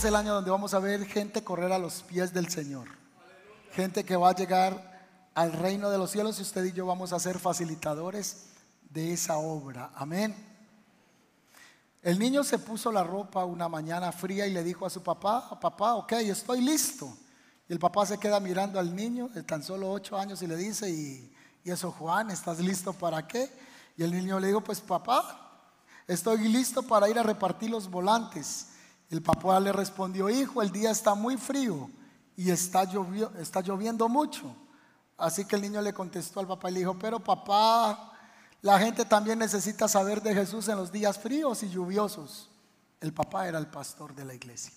es el año donde vamos a ver gente correr a los pies del Señor. Gente que va a llegar al reino de los cielos y usted y yo vamos a ser facilitadores de esa obra. Amén. El niño se puso la ropa una mañana fría y le dijo a su papá, papá, ok, estoy listo. Y el papá se queda mirando al niño de tan solo ocho años y le dice, y, y eso Juan, ¿estás listo para qué? Y el niño le dijo, pues papá, estoy listo para ir a repartir los volantes. El papá le respondió, hijo, el día está muy frío y está, lloviendo mucho. Así que el niño le contestó al papá y le dijo, pero papá, la gente también necesita saber de Jesús en los días fríos y lluviosos. El papá era el pastor de la iglesia.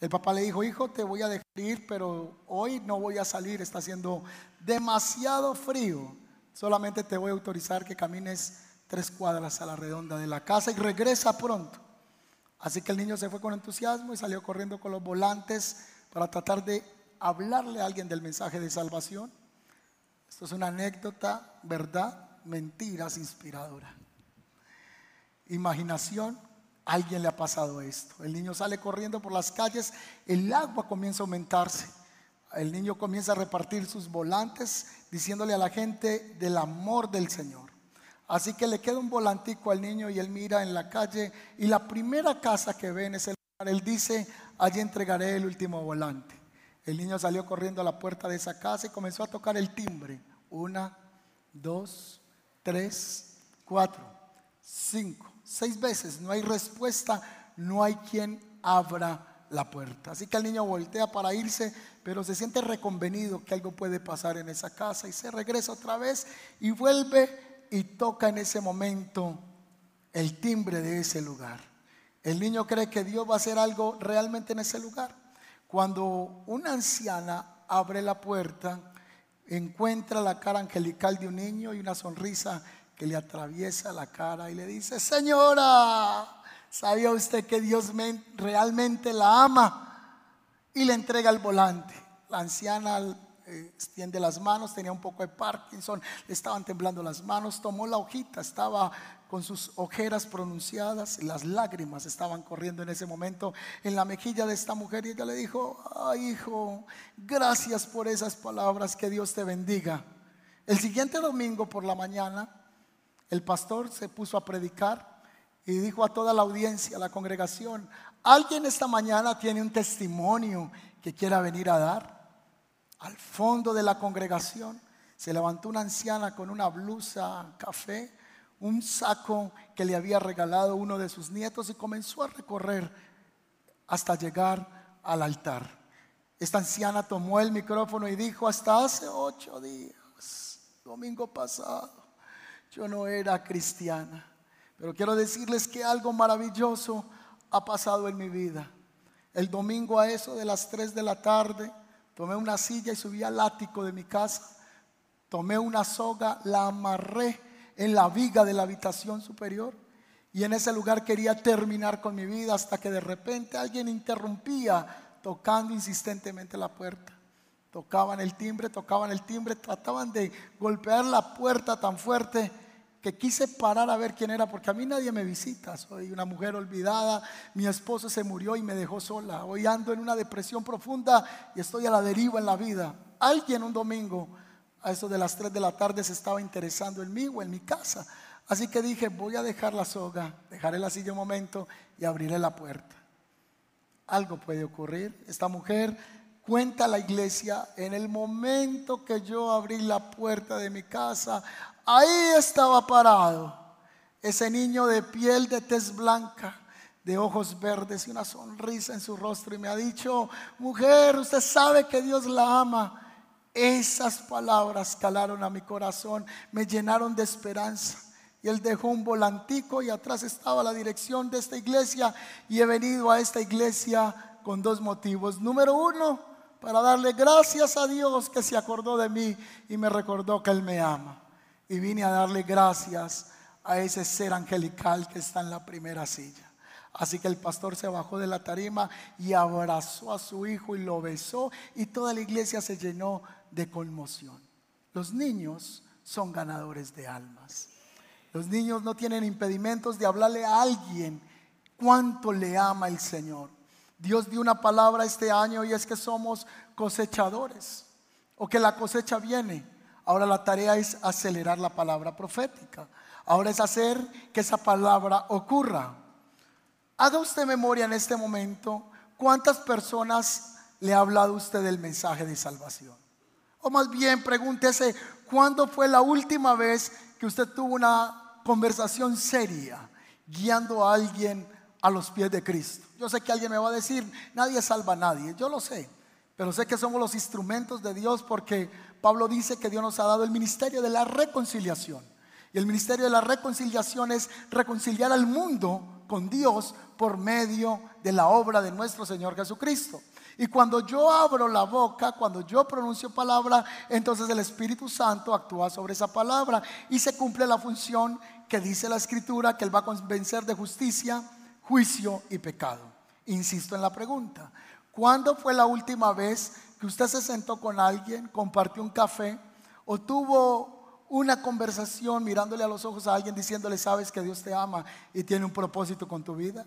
El papá le dijo, hijo, te voy a dejar pero hoy no voy a salir, está haciendo demasiado frío. Solamente te voy a autorizar que camines tres cuadras a la redonda de la casa y regresa pronto. Así que el niño se fue con entusiasmo y salió corriendo con los volantes para tratar de hablarle a alguien del mensaje de salvación. Esto es una anécdota, verdad, mentiras inspiradora. Imaginación, alguien le ha pasado esto. El niño sale corriendo por las calles, el agua comienza a aumentarse. El niño comienza a repartir sus volantes diciéndole a la gente del amor del Señor. Así que le queda un volantico al niño y él mira en la calle y la primera casa que ve en ese lugar, él dice, allí entregaré el último volante. El niño salió corriendo a la puerta de esa casa y comenzó a tocar el timbre. Una, dos, tres, cuatro, cinco, seis veces. No hay respuesta, no hay quien abra la puerta. Así que el niño voltea para irse, pero se siente reconvenido que algo puede pasar en esa casa y se regresa otra vez y vuelve y toca en ese momento el timbre de ese lugar. El niño cree que Dios va a hacer algo realmente en ese lugar. Cuando una anciana abre la puerta, encuentra la cara angelical de un niño y una sonrisa que le atraviesa la cara y le dice, señora, ¿sabía usted que Dios realmente la ama? Y le entrega el volante. La anciana extiende las manos, tenía un poco de Parkinson, le estaban temblando las manos, tomó la hojita, estaba con sus ojeras pronunciadas, las lágrimas estaban corriendo en ese momento en la mejilla de esta mujer y ella le dijo, ay hijo, gracias por esas palabras, que Dios te bendiga. El siguiente domingo por la mañana, el pastor se puso a predicar y dijo a toda la audiencia, a la congregación, alguien esta mañana tiene un testimonio que quiera venir a dar. Al fondo de la congregación se levantó una anciana con una blusa café, un saco que le había regalado uno de sus nietos y comenzó a recorrer hasta llegar al altar. Esta anciana tomó el micrófono y dijo, hasta hace ocho días, domingo pasado, yo no era cristiana, pero quiero decirles que algo maravilloso ha pasado en mi vida. El domingo a eso de las tres de la tarde, Tomé una silla y subí al ático de mi casa. Tomé una soga, la amarré en la viga de la habitación superior. Y en ese lugar quería terminar con mi vida hasta que de repente alguien interrumpía tocando insistentemente la puerta. Tocaban el timbre, tocaban el timbre, trataban de golpear la puerta tan fuerte que quise parar a ver quién era, porque a mí nadie me visita, soy una mujer olvidada, mi esposo se murió y me dejó sola, hoy ando en una depresión profunda y estoy a la deriva en la vida. Alguien un domingo a eso de las 3 de la tarde se estaba interesando en mí o en mi casa, así que dije, voy a dejar la soga, dejaré la silla un momento y abriré la puerta. Algo puede ocurrir, esta mujer cuenta la iglesia, en el momento que yo abrí la puerta de mi casa, Ahí estaba parado ese niño de piel de tez blanca, de ojos verdes y una sonrisa en su rostro y me ha dicho, mujer, usted sabe que Dios la ama. Esas palabras calaron a mi corazón, me llenaron de esperanza. Y él dejó un volantico y atrás estaba la dirección de esta iglesia y he venido a esta iglesia con dos motivos. Número uno, para darle gracias a Dios que se acordó de mí y me recordó que Él me ama y vine a darle gracias a ese ser angelical que está en la primera silla. Así que el pastor se bajó de la tarima y abrazó a su hijo y lo besó y toda la iglesia se llenó de conmoción. Los niños son ganadores de almas. Los niños no tienen impedimentos de hablarle a alguien cuánto le ama el Señor. Dios dio una palabra este año y es que somos cosechadores o que la cosecha viene. Ahora la tarea es acelerar la palabra profética. Ahora es hacer que esa palabra ocurra. Haga usted memoria en este momento cuántas personas le ha hablado usted del mensaje de salvación. O más bien pregúntese cuándo fue la última vez que usted tuvo una conversación seria guiando a alguien a los pies de Cristo. Yo sé que alguien me va a decir, nadie salva a nadie, yo lo sé, pero sé que somos los instrumentos de Dios porque Pablo dice que Dios nos ha dado el ministerio de la reconciliación. Y el ministerio de la reconciliación es reconciliar al mundo con Dios por medio de la obra de nuestro Señor Jesucristo. Y cuando yo abro la boca, cuando yo pronuncio palabra, entonces el Espíritu Santo actúa sobre esa palabra y se cumple la función que dice la Escritura, que Él va a convencer de justicia, juicio y pecado. Insisto en la pregunta, ¿cuándo fue la última vez que usted se sentó con alguien, compartió un café o tuvo una conversación mirándole a los ojos a alguien diciéndole, sabes que Dios te ama y tiene un propósito con tu vida?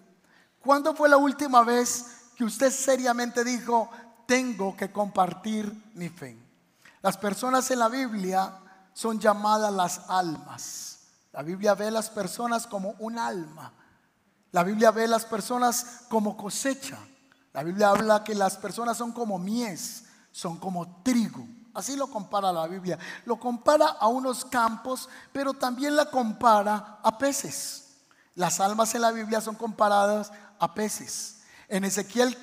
¿Cuándo fue la última vez que usted seriamente dijo, tengo que compartir mi fe. Las personas en la Biblia son llamadas las almas. La Biblia ve a las personas como un alma. La Biblia ve a las personas como cosecha. La Biblia habla que las personas son como mies, son como trigo. Así lo compara la Biblia. Lo compara a unos campos, pero también la compara a peces. Las almas en la Biblia son comparadas a peces. En Ezequiel,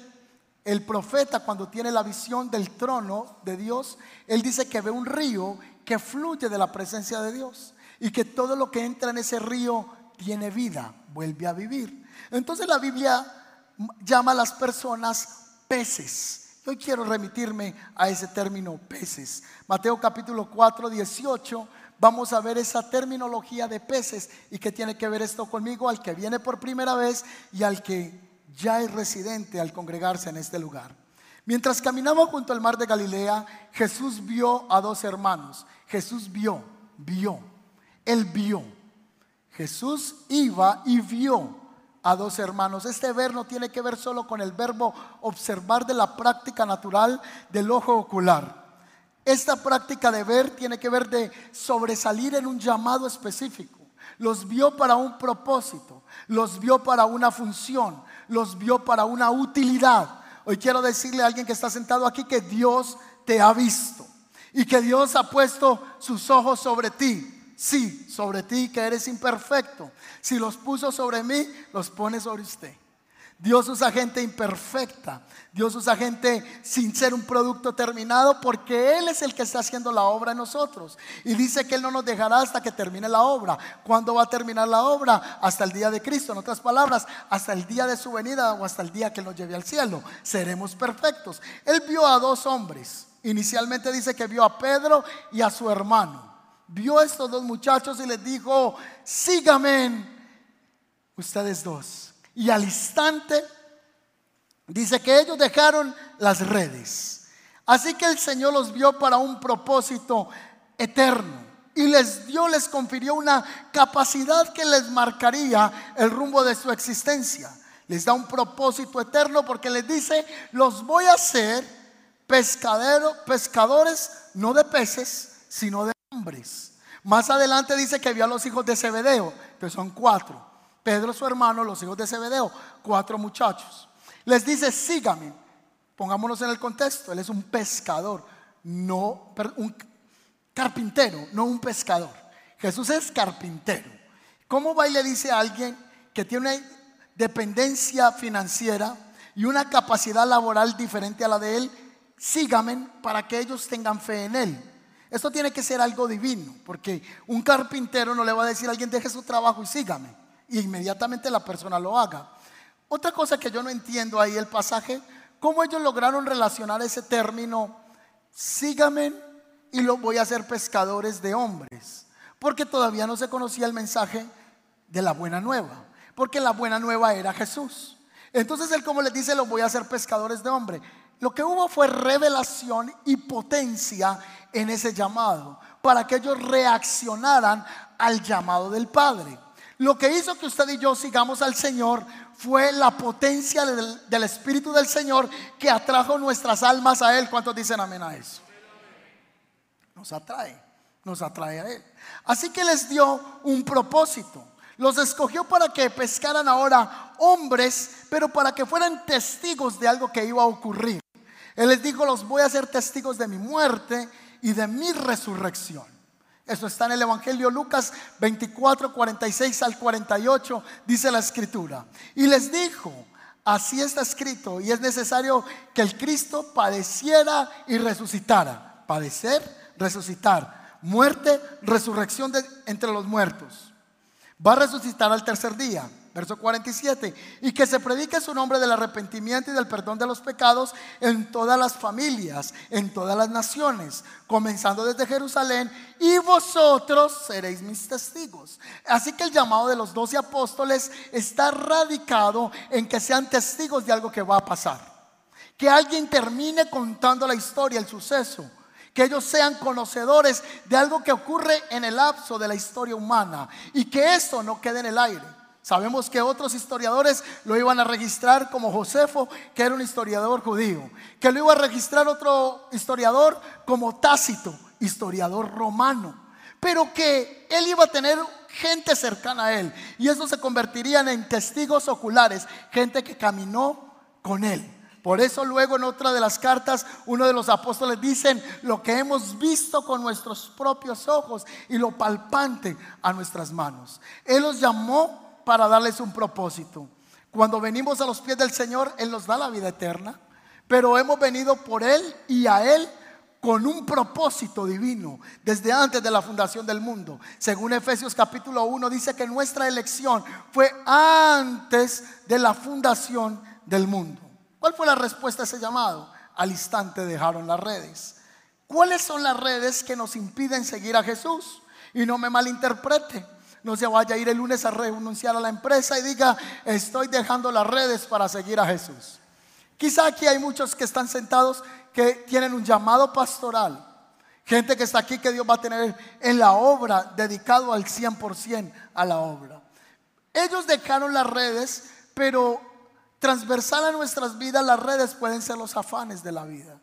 el profeta cuando tiene la visión del trono de Dios, él dice que ve un río que fluye de la presencia de Dios y que todo lo que entra en ese río tiene vida, vuelve a vivir. Entonces la Biblia llama a las personas peces. Hoy quiero remitirme a ese término peces. Mateo capítulo 4, 18. Vamos a ver esa terminología de peces y qué tiene que ver esto conmigo, al que viene por primera vez y al que ya es residente al congregarse en este lugar. Mientras caminaba junto al mar de Galilea, Jesús vio a dos hermanos. Jesús vio, vio, él vio. Jesús iba y vio a dos hermanos. Este ver no tiene que ver solo con el verbo observar de la práctica natural del ojo ocular. Esta práctica de ver tiene que ver de sobresalir en un llamado específico. Los vio para un propósito, los vio para una función, los vio para una utilidad. Hoy quiero decirle a alguien que está sentado aquí que Dios te ha visto y que Dios ha puesto sus ojos sobre ti. Sí, sobre ti que eres imperfecto. Si los puso sobre mí, los pone sobre usted. Dios usa gente imperfecta. Dios usa gente sin ser un producto terminado porque Él es el que está haciendo la obra en nosotros. Y dice que Él no nos dejará hasta que termine la obra. ¿Cuándo va a terminar la obra? Hasta el día de Cristo. En otras palabras, hasta el día de su venida o hasta el día que nos lleve al cielo. Seremos perfectos. Él vio a dos hombres. Inicialmente dice que vio a Pedro y a su hermano. Vio a estos dos muchachos y les dijo, síganme ustedes dos. Y al instante dice que ellos dejaron las redes. Así que el Señor los vio para un propósito eterno y les dio, les confirió una capacidad que les marcaría el rumbo de su existencia. Les da un propósito eterno porque les dice, los voy a hacer pescadero, pescadores no de peces, sino de hombres. Más adelante dice que vio a los hijos de Zebedeo, que son cuatro. Pedro, su hermano, los hijos de Zebedeo, cuatro muchachos. Les dice, sígame. Pongámonos en el contexto. Él es un pescador, no un carpintero, no un pescador. Jesús es carpintero. ¿Cómo va y le dice a alguien que tiene una dependencia financiera y una capacidad laboral diferente a la de él? Sígame para que ellos tengan fe en él. Esto tiene que ser algo divino, porque un carpintero no le va a decir a alguien deje su trabajo y sígame y inmediatamente la persona lo haga. Otra cosa que yo no entiendo ahí el pasaje, cómo ellos lograron relacionar ese término, síganme y lo voy a hacer pescadores de hombres, porque todavía no se conocía el mensaje de la buena nueva, porque la buena nueva era Jesús. Entonces él como les dice, los voy a hacer pescadores de hombres. Lo que hubo fue revelación y potencia en ese llamado, para que ellos reaccionaran al llamado del Padre. Lo que hizo que usted y yo sigamos al Señor fue la potencia del, Espíritu del Señor que atrajo nuestras almas a Él. ¿Cuántos dicen amén a eso? Nos atrae, nos atrae a Él. Así que les dio un propósito. Los escogió para que pescaran ahora hombres, pero para que fueran testigos de algo que iba a ocurrir. Él les dijo, los voy a hacer testigos de mi muerte y de mi resurrección. Eso está en el Evangelio Lucas 24, 46 al 48, dice la escritura. Y les dijo, así está escrito, y es necesario que el Cristo padeciera y resucitara. Padecer, resucitar. Muerte, resurrección de, entre los muertos. Va a resucitar al tercer día Verso 47. Y que se predique su nombre del arrepentimiento y del perdón de los pecados en todas las familias, en todas las naciones, comenzando desde Jerusalén, y vosotros seréis mis testigos. Así que el llamado de los doce apóstoles está radicado en que sean testigos de algo que va a pasar. Que alguien termine contando la historia, el suceso que ellos sean conocedores de algo que ocurre en el lapso de la historia humana y que eso no quede en el aire. Sabemos que otros historiadores lo iban a registrar como Josefo, que era un historiador judío, que lo iba a registrar otro historiador como Tácito, historiador romano, pero que él iba a tener gente cercana a él y eso se convertirían en testigos oculares, gente que caminó con él. Por eso luego en otra de las cartas uno de los apóstoles dicen lo que hemos visto con nuestros propios ojos y lo palpante a nuestras manos. Él los llamó para darles un propósito. Cuando venimos a los pies del Señor, Él nos da la vida eterna, pero hemos venido por Él y a Él con un propósito divino desde antes de la fundación del mundo. Según Efesios capítulo 1 dice que nuestra elección fue antes de la fundación del mundo. ¿Cuál fue la respuesta a ese llamado? Al instante dejaron las redes. ¿Cuáles son las redes que nos impiden seguir a Jesús? Y no me malinterprete. No se vaya a ir el lunes a renunciar a la empresa y diga, estoy dejando las redes para seguir a Jesús. Quizá aquí hay muchos que están sentados que tienen un llamado pastoral. Gente que está aquí que Dios va a tener en la obra, dedicado al 100% a la obra. Ellos dejaron las redes, pero transversal a nuestras vidas las redes pueden ser los afanes de la vida.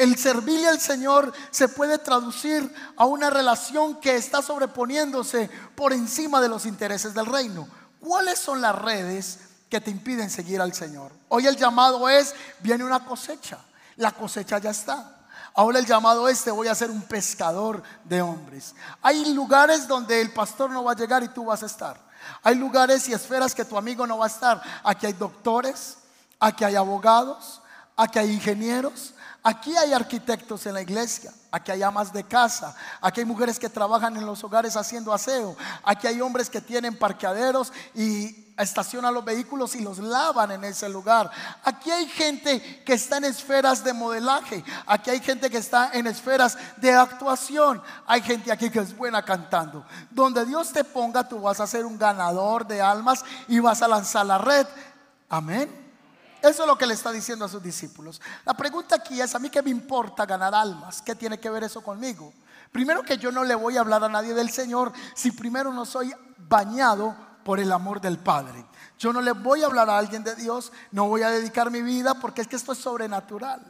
El servirle al Señor se puede traducir a una relación que está sobreponiéndose por encima de los intereses del reino. ¿Cuáles son las redes que te impiden seguir al Señor? Hoy el llamado es, viene una cosecha. La cosecha ya está. Ahora el llamado es, te voy a ser un pescador de hombres. Hay lugares donde el pastor no va a llegar y tú vas a estar. Hay lugares y esferas que tu amigo no va a estar. Aquí hay doctores, aquí hay abogados, aquí hay ingenieros, Aquí hay arquitectos en la iglesia, aquí hay amas de casa, aquí hay mujeres que trabajan en los hogares haciendo aseo, aquí hay hombres que tienen parqueaderos y estacionan los vehículos y los lavan en ese lugar. Aquí hay gente que está en esferas de modelaje, aquí hay gente que está en esferas de actuación, hay gente aquí que es buena cantando. Donde Dios te ponga, tú vas a ser un ganador de almas y vas a lanzar la red. Amén. Eso es lo que le está diciendo a sus discípulos. La pregunta aquí es, ¿a mí qué me importa ganar almas? ¿Qué tiene que ver eso conmigo? Primero que yo no le voy a hablar a nadie del Señor si primero no soy bañado por el amor del Padre. Yo no le voy a hablar a alguien de Dios, no voy a dedicar mi vida porque es que esto es sobrenatural.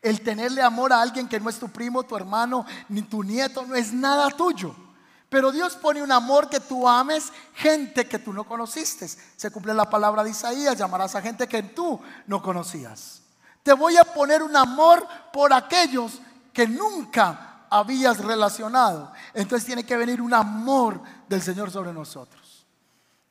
El tenerle amor a alguien que no es tu primo, tu hermano, ni tu nieto, no es nada tuyo. Pero Dios pone un amor que tú ames gente que tú no conociste. Se cumple la palabra de Isaías, llamarás a gente que tú no conocías. Te voy a poner un amor por aquellos que nunca habías relacionado. Entonces tiene que venir un amor del Señor sobre nosotros.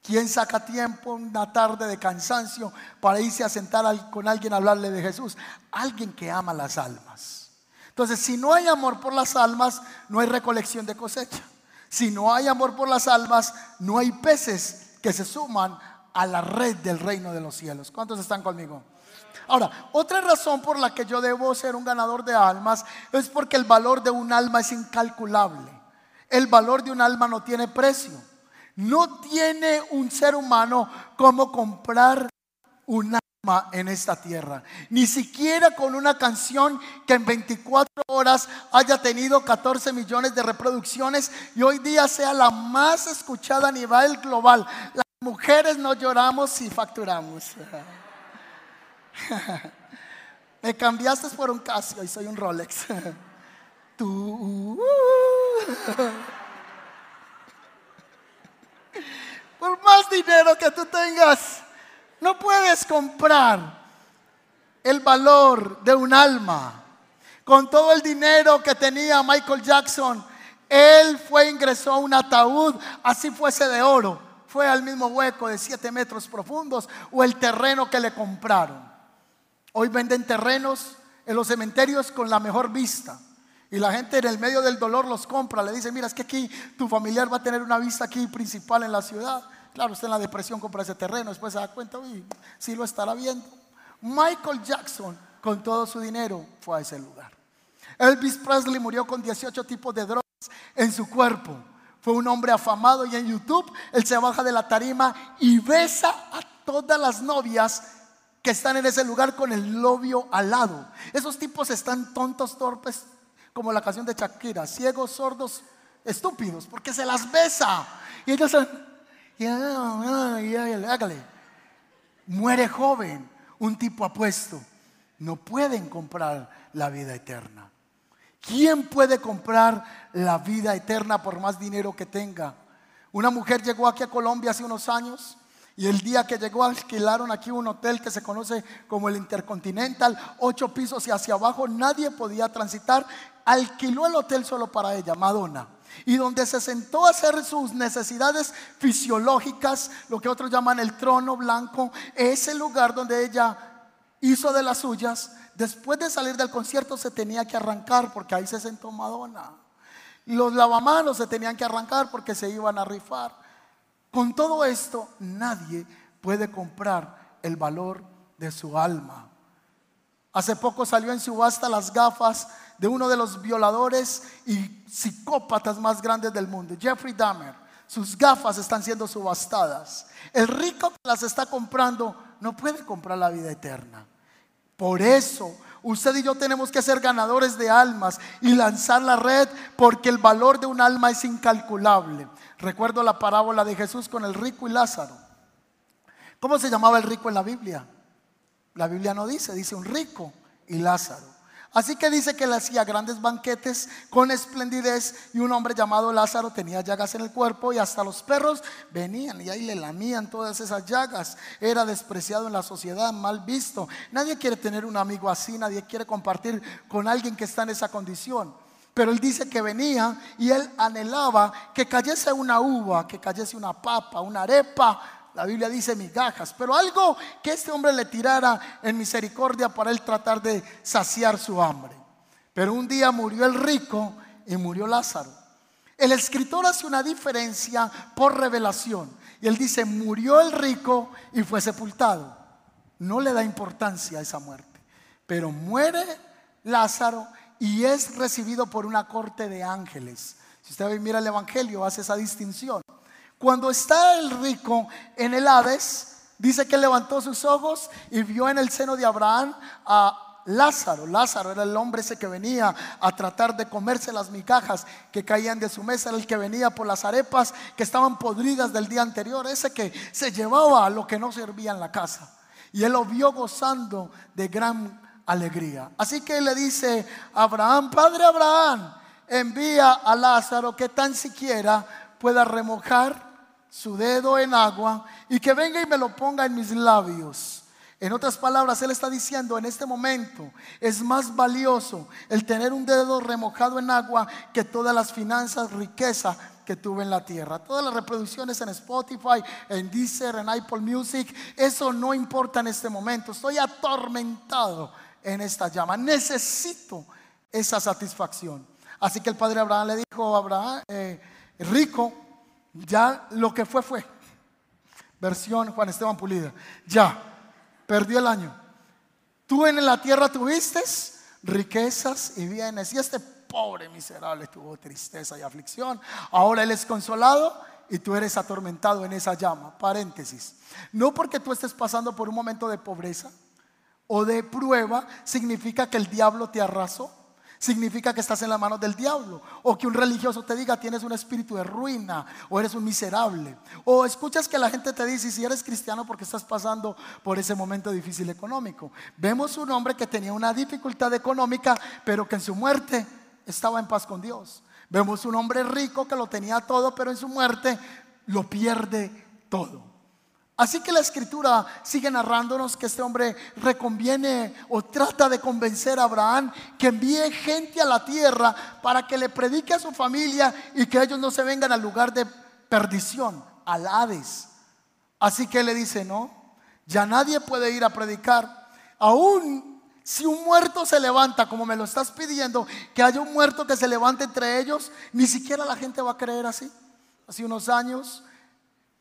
¿Quién saca tiempo una tarde de cansancio para irse a sentar con alguien a hablarle de Jesús? Alguien que ama las almas. Entonces, si no hay amor por las almas, no hay recolección de cosecha. Si no hay amor por las almas, no hay peces que se suman a la red del reino de los cielos. ¿Cuántos están conmigo? Ahora, otra razón por la que yo debo ser un ganador de almas es porque el valor de un alma es incalculable. El valor de un alma no tiene precio. No tiene un ser humano como comprar un en esta tierra. Ni siquiera con una canción que en 24 horas haya tenido 14 millones de reproducciones y hoy día sea la más escuchada a nivel global. Las mujeres no lloramos si facturamos. Me cambiaste por un Casio y soy un Rolex. Tú. Por más dinero que tú tengas, no puedes comprar el valor de un alma. Con todo el dinero que tenía Michael Jackson, él fue, ingresó a un ataúd, así fuese de oro. Fue al mismo hueco de siete metros profundos o el terreno que le compraron. Hoy venden terrenos en los cementerios con la mejor vista. Y la gente en el medio del dolor los compra. Le dice, mira, es que aquí tu familiar va a tener una vista aquí principal en la ciudad. Claro, usted en la depresión compra ese terreno, después se da cuenta, uy, sí lo estará viendo. Michael Jackson, con todo su dinero, fue a ese lugar. Elvis Presley murió con 18 tipos de drogas en su cuerpo. Fue un hombre afamado y en YouTube él se baja de la tarima y besa a todas las novias que están en ese lugar con el novio al lado. Esos tipos están tontos, torpes, como la canción de Shakira, ciegos, sordos, estúpidos, porque se las besa. Y ellos hágale. Muere joven, un tipo apuesto. No pueden comprar la vida eterna. ¿Quién puede comprar la vida eterna por más dinero que tenga? Una mujer llegó aquí a Colombia hace unos años y el día que llegó alquilaron aquí un hotel que se conoce como el Intercontinental, ocho pisos y hacia abajo nadie podía transitar. Alquiló el hotel solo para ella, Madonna y donde se sentó a hacer sus necesidades fisiológicas, lo que otros llaman el trono blanco, ese lugar donde ella hizo de las suyas, después de salir del concierto se tenía que arrancar porque ahí se sentó Madonna. Los lavamanos se tenían que arrancar porque se iban a rifar. Con todo esto, nadie puede comprar el valor de su alma. Hace poco salió en subasta las gafas de uno de los violadores y psicópatas más grandes del mundo, Jeffrey Dahmer. Sus gafas están siendo subastadas. El rico que las está comprando no puede comprar la vida eterna. Por eso, usted y yo tenemos que ser ganadores de almas y lanzar la red porque el valor de un alma es incalculable. Recuerdo la parábola de Jesús con el rico y Lázaro. ¿Cómo se llamaba el rico en la Biblia? La Biblia no dice, dice un rico y Lázaro. Así que dice que le hacía grandes banquetes con esplendidez y un hombre llamado Lázaro tenía llagas en el cuerpo y hasta los perros venían y ahí le lamían todas esas llagas. Era despreciado en la sociedad, mal visto. Nadie quiere tener un amigo así, nadie quiere compartir con alguien que está en esa condición. Pero él dice que venía y él anhelaba que cayese una uva, que cayese una papa, una arepa la Biblia dice migajas, pero algo que este hombre le tirara en misericordia para él tratar de saciar su hambre. Pero un día murió el rico y murió Lázaro. El escritor hace una diferencia por revelación. Y él dice, murió el rico y fue sepultado. No le da importancia a esa muerte. Pero muere Lázaro y es recibido por una corte de ángeles. Si usted mira el Evangelio, hace esa distinción. Cuando está el rico en el Hades, dice que levantó sus ojos y vio en el seno de Abraham a Lázaro. Lázaro era el hombre ese que venía a tratar de comerse las migajas que caían de su mesa, era el que venía por las arepas que estaban podridas del día anterior, ese que se llevaba a lo que no servía en la casa. Y él lo vio gozando de gran alegría. Así que él le dice Abraham, Padre Abraham, envía a Lázaro que tan siquiera pueda remojar su dedo en agua y que venga y me lo ponga en mis labios. En otras palabras, Él está diciendo en este momento, es más valioso el tener un dedo remojado en agua que todas las finanzas, riqueza que tuve en la tierra. Todas las reproducciones en Spotify, en Deezer, en Apple Music, eso no importa en este momento. Estoy atormentado en esta llama. Necesito esa satisfacción. Así que el padre Abraham le dijo Abraham, eh, rico, ya lo que fue fue. Versión Juan Esteban Pulida. Ya, perdió el año. Tú en la tierra tuviste riquezas y bienes. Y este pobre miserable tuvo tristeza y aflicción. Ahora él es consolado y tú eres atormentado en esa llama. Paréntesis. No porque tú estés pasando por un momento de pobreza o de prueba, significa que el diablo te arrasó significa que estás en las manos del diablo. O que un religioso te diga tienes un espíritu de ruina o eres un miserable. O escuchas que la gente te dice si eres cristiano porque estás pasando por ese momento difícil económico. Vemos un hombre que tenía una dificultad económica, pero que en su muerte estaba en paz con Dios. Vemos un hombre rico que lo tenía todo, pero en su muerte lo pierde todo. Así que la escritura sigue narrándonos que este hombre reconviene o trata de convencer a Abraham que envíe gente a la tierra para que le predique a su familia y que ellos no se vengan al lugar de perdición, al Hades. Así que le dice, no, ya nadie puede ir a predicar. Aún si un muerto se levanta, como me lo estás pidiendo, que haya un muerto que se levante entre ellos, ni siquiera la gente va a creer así. Hace unos años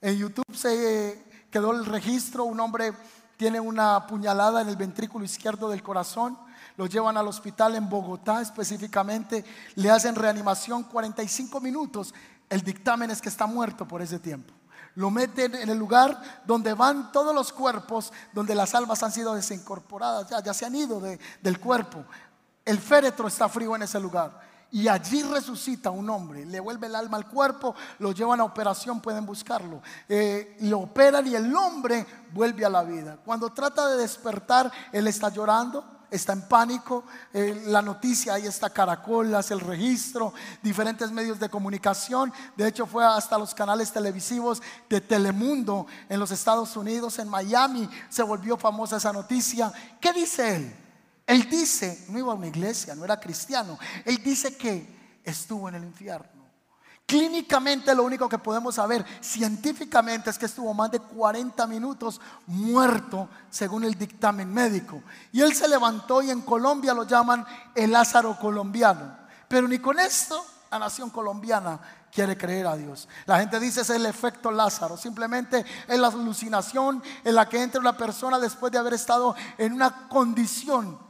en YouTube se quedó el registro, un hombre tiene una puñalada en el ventrículo izquierdo del corazón, lo llevan al hospital en Bogotá específicamente, le hacen reanimación 45 minutos, el dictamen es que está muerto por ese tiempo. Lo meten en el lugar donde van todos los cuerpos, donde las almas han sido desincorporadas, ya, ya se han ido del cuerpo. El féretro está frío en ese lugar y allí resucita un hombre, le vuelve el alma al cuerpo, lo llevan a operación, pueden buscarlo, eh, lo operan y el hombre vuelve a la vida. Cuando trata de despertar, él está llorando, está en pánico, eh, la noticia ahí está Caracolas, el registro, diferentes medios de comunicación, de hecho fue hasta los canales televisivos de Telemundo en los Estados Unidos, en Miami, se volvió famosa esa noticia. ¿Qué dice él? Él dice, no iba a una iglesia, no era cristiano. Él dice que estuvo en el infierno. Clínicamente lo único que podemos saber científicamente es que estuvo más de 40 minutos muerto según el dictamen médico. Y él se levantó y en Colombia lo llaman el Lázaro colombiano. Pero ni con esto la nación colombiana quiere creer a Dios. La gente dice es el efecto Lázaro, simplemente es la alucinación en la que entra una persona después de haber estado en una condición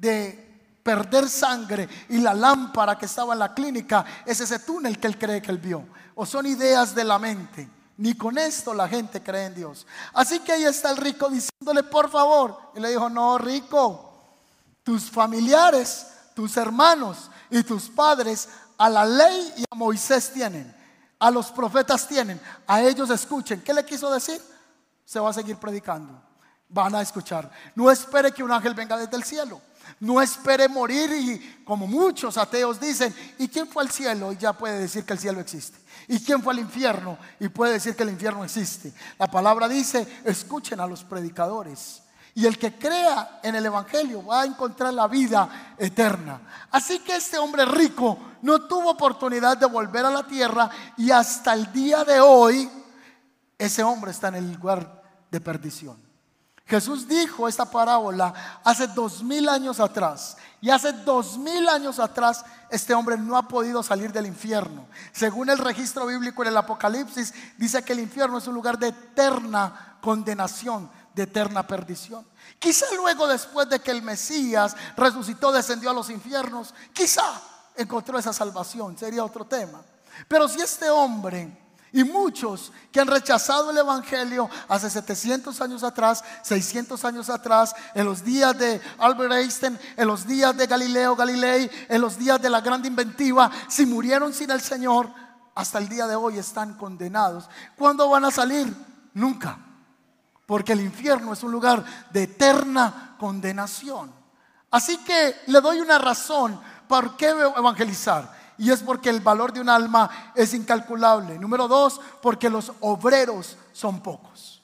de perder sangre y la lámpara que estaba en la clínica es ese túnel que él cree que él vio. O son ideas de la mente. Ni con esto la gente cree en Dios. Así que ahí está el rico diciéndole, por favor. Y le dijo, no, rico, tus familiares, tus hermanos y tus padres a la ley y a Moisés tienen. A los profetas tienen. A ellos escuchen. ¿Qué le quiso decir? Se va a seguir predicando. Van a escuchar. No espere que un ángel venga desde el cielo. No espere morir y como muchos ateos dicen, ¿y quién fue al cielo? Y ya puede decir que el cielo existe. ¿Y quién fue al infierno? Y puede decir que el infierno existe. La palabra dice, escuchen a los predicadores. Y el que crea en el Evangelio va a encontrar la vida eterna. Así que este hombre rico no tuvo oportunidad de volver a la tierra y hasta el día de hoy ese hombre está en el lugar de perdición. Jesús dijo esta parábola hace dos mil años atrás. Y hace dos mil años atrás este hombre no ha podido salir del infierno. Según el registro bíblico en el Apocalipsis, dice que el infierno es un lugar de eterna condenación, de eterna perdición. Quizá luego después de que el Mesías resucitó, descendió a los infiernos, quizá encontró esa salvación, sería otro tema. Pero si este hombre y muchos que han rechazado el Evangelio hace 700 años atrás, 600 años atrás, en los días de Albert Einstein, en los días de Galileo Galilei, en los días de la gran inventiva, si murieron sin el Señor, hasta el día de hoy están condenados. ¿Cuándo van a salir? Nunca. Porque el infierno es un lugar de eterna condenación. Así que le doy una razón por qué evangelizar. Y es porque el valor de un alma es incalculable. Número dos, porque los obreros son pocos.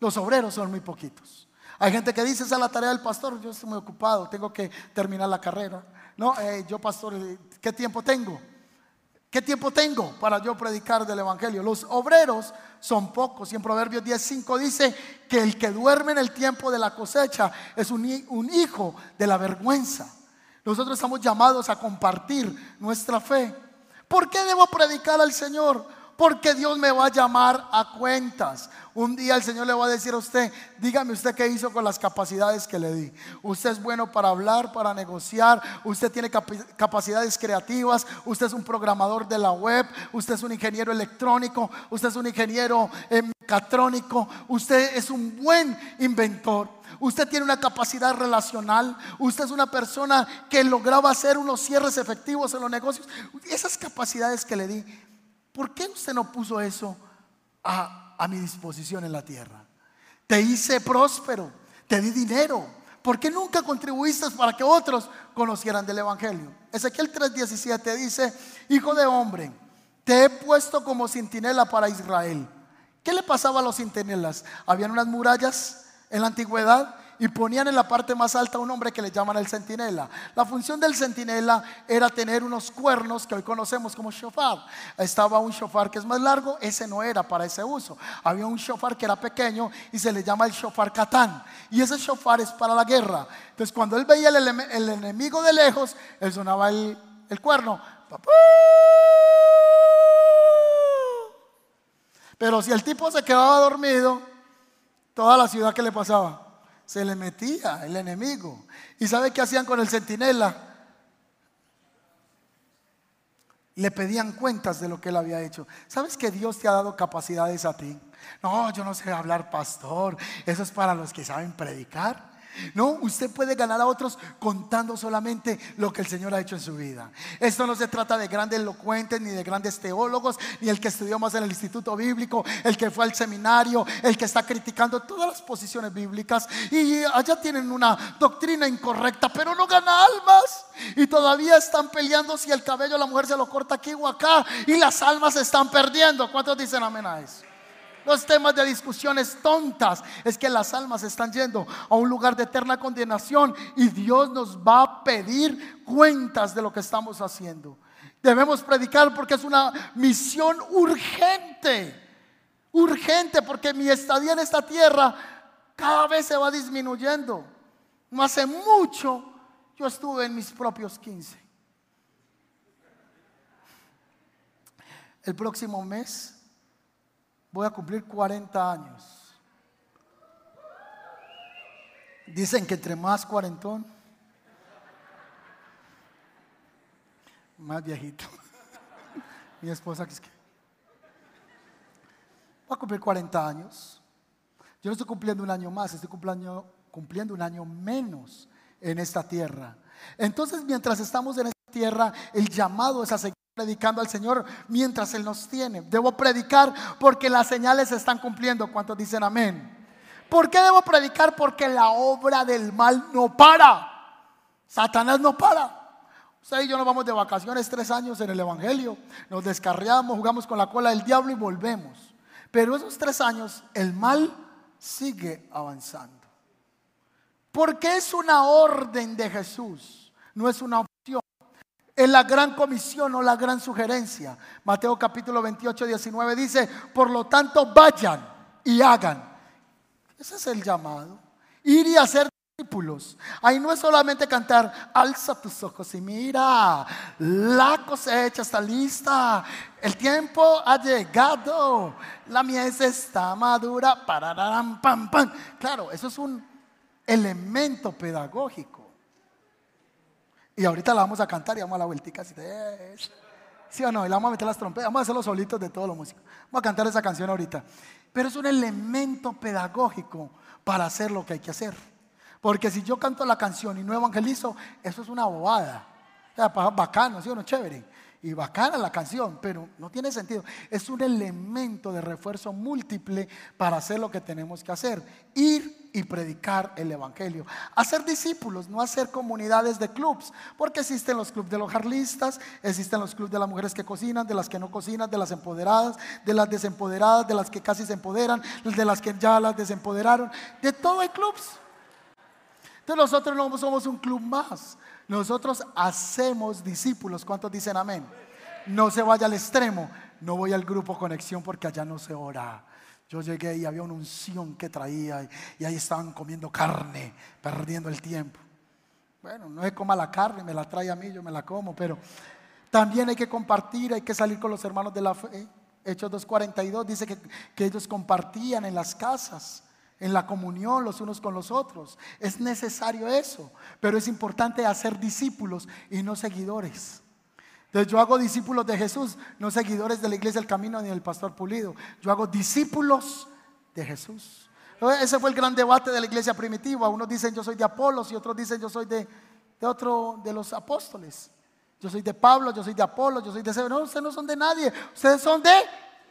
Los obreros son muy poquitos. Hay gente que dice, esa es la tarea del pastor, yo estoy muy ocupado, tengo que terminar la carrera. No, eh, yo pastor, ¿qué tiempo tengo? ¿Qué tiempo tengo para yo predicar del Evangelio? Los obreros son pocos. Y en Proverbios 10.5 dice que el que duerme en el tiempo de la cosecha es un hijo de la vergüenza. Nosotros estamos llamados a compartir nuestra fe. ¿Por qué debo predicar al Señor? Porque Dios me va a llamar a cuentas. Un día el Señor le va a decir a usted, dígame usted qué hizo con las capacidades que le di. Usted es bueno para hablar, para negociar, usted tiene capacidades creativas, usted es un programador de la web, usted es un ingeniero electrónico, usted es un ingeniero eh, mecatrónico, usted es un buen inventor. Usted tiene una capacidad relacional. Usted es una persona que lograba hacer unos cierres efectivos en los negocios. Esas capacidades que le di, ¿por qué usted no puso eso a, a mi disposición en la tierra? Te hice próspero, te di dinero. ¿Por qué nunca contribuiste para que otros conocieran del Evangelio? Ezequiel 3:17 dice, Hijo de hombre, te he puesto como centinela para Israel. ¿Qué le pasaba a los centinelas? Habían unas murallas en la antigüedad y ponían en la parte más alta un hombre que le llaman el centinela. La función del centinela era tener unos cuernos que hoy conocemos como shofar. Estaba un shofar que es más largo, ese no era para ese uso. Había un shofar que era pequeño y se le llama el shofar katán. Y ese shofar es para la guerra. Entonces cuando él veía el, enemigo de lejos, él sonaba el, el cuerno. Pero si el tipo se quedaba dormido, toda la ciudad que le pasaba, se le metía el enemigo. ¿Y sabe qué hacían con el centinela? Le pedían cuentas de lo que él había hecho. ¿Sabes que Dios te ha dado capacidades a ti? No, yo no sé hablar pastor. Eso es para los que saben predicar. No, usted puede ganar a otros contando solamente lo que el Señor ha hecho en su vida. Esto no se trata de grandes elocuentes, ni de grandes teólogos, ni el que estudió más en el instituto bíblico, el que fue al seminario, el que está criticando todas las posiciones bíblicas. Y allá tienen una doctrina incorrecta, pero no gana almas. Y todavía están peleando si el cabello la mujer se lo corta aquí o acá. Y las almas se están perdiendo. ¿Cuántos dicen amén a eso? Los temas de discusiones tontas es que las almas están yendo a un lugar de eterna condenación y Dios nos va a pedir cuentas de lo que estamos haciendo. Debemos predicar porque es una misión urgente. Urgente porque mi estadía en esta tierra cada vez se va disminuyendo. No hace mucho yo estuve en mis propios 15. El próximo mes voy a cumplir 40 años. Dicen que entre más cuarentón, más viejito. Mi esposa que es que voy a cumplir 40 años. Yo no estoy cumpliendo un año más, estoy cumpliendo, cumpliendo un año menos en esta tierra. Entonces, mientras estamos en esta tierra, el llamado es a seguir predicando al Señor mientras Él nos tiene. Debo predicar porque las señales se están cumpliendo. ¿Cuántos dicen amén? ¿Por qué debo predicar? Porque la obra del mal no para. Satanás no para. Usted y yo nos vamos de vacaciones tres años en el Evangelio. Nos descarriamos, jugamos con la cola del diablo y volvemos. Pero esos tres años el mal sigue avanzando. Porque es una orden de Jesús, no es una es la gran comisión o la gran sugerencia. Mateo capítulo 28, 19 dice, por lo tanto vayan y hagan. Ese es el llamado. Ir y hacer discípulos. Ahí no es solamente cantar, alza tus ojos y mira, la cosecha está lista, el tiempo ha llegado, la mies está madura, pam, pam. Claro, eso es un elemento pedagógico. Y ahorita la vamos a cantar y vamos a la vueltica así ¿Sí o no? Y la vamos a meter las trompetas, vamos a hacer los solitos de todos los músicos. Vamos a cantar esa canción ahorita. Pero es un elemento pedagógico para hacer lo que hay que hacer. Porque si yo canto la canción y no evangelizo, eso es una bobada. O sea, bacano, ¿sí o no? Chévere y bacana la canción, pero no tiene sentido. Es un elemento de refuerzo múltiple para hacer lo que tenemos que hacer, ir y predicar el Evangelio. Hacer discípulos, no hacer comunidades de clubs, porque existen los clubes de los jarlistas, existen los clubes de las mujeres que cocinan, de las que no cocinan, de las empoderadas, de las desempoderadas, de las que casi se empoderan, de las que ya las desempoderaron, de todo hay clubs. Entonces nosotros no somos un club más. Nosotros hacemos discípulos. ¿Cuántos dicen amén? No se vaya al extremo. No voy al grupo conexión porque allá no se ora. Yo llegué y había una unción que traía y, ahí estaban comiendo carne, perdiendo el tiempo. Bueno, no es coma la carne, me la trae a mí, yo me la como, pero también hay que compartir, hay que salir con los hermanos de la fe. Hechos 2.42 dice que, que ellos compartían en las casas, en la comunión los unos con los otros. Es necesario eso, pero es importante hacer discípulos y no seguidores. Entonces yo hago discípulos de Jesús, no seguidores de la iglesia del camino ni del pastor pulido. Yo hago discípulos de Jesús. Ese fue el gran debate de la iglesia primitiva. Unos dicen yo soy de Apolos y otros dicen yo soy de, otro de los apóstoles. Yo soy de Pablo, yo soy de Apolo, yo soy de ese. No, ustedes no son de nadie. Ustedes son de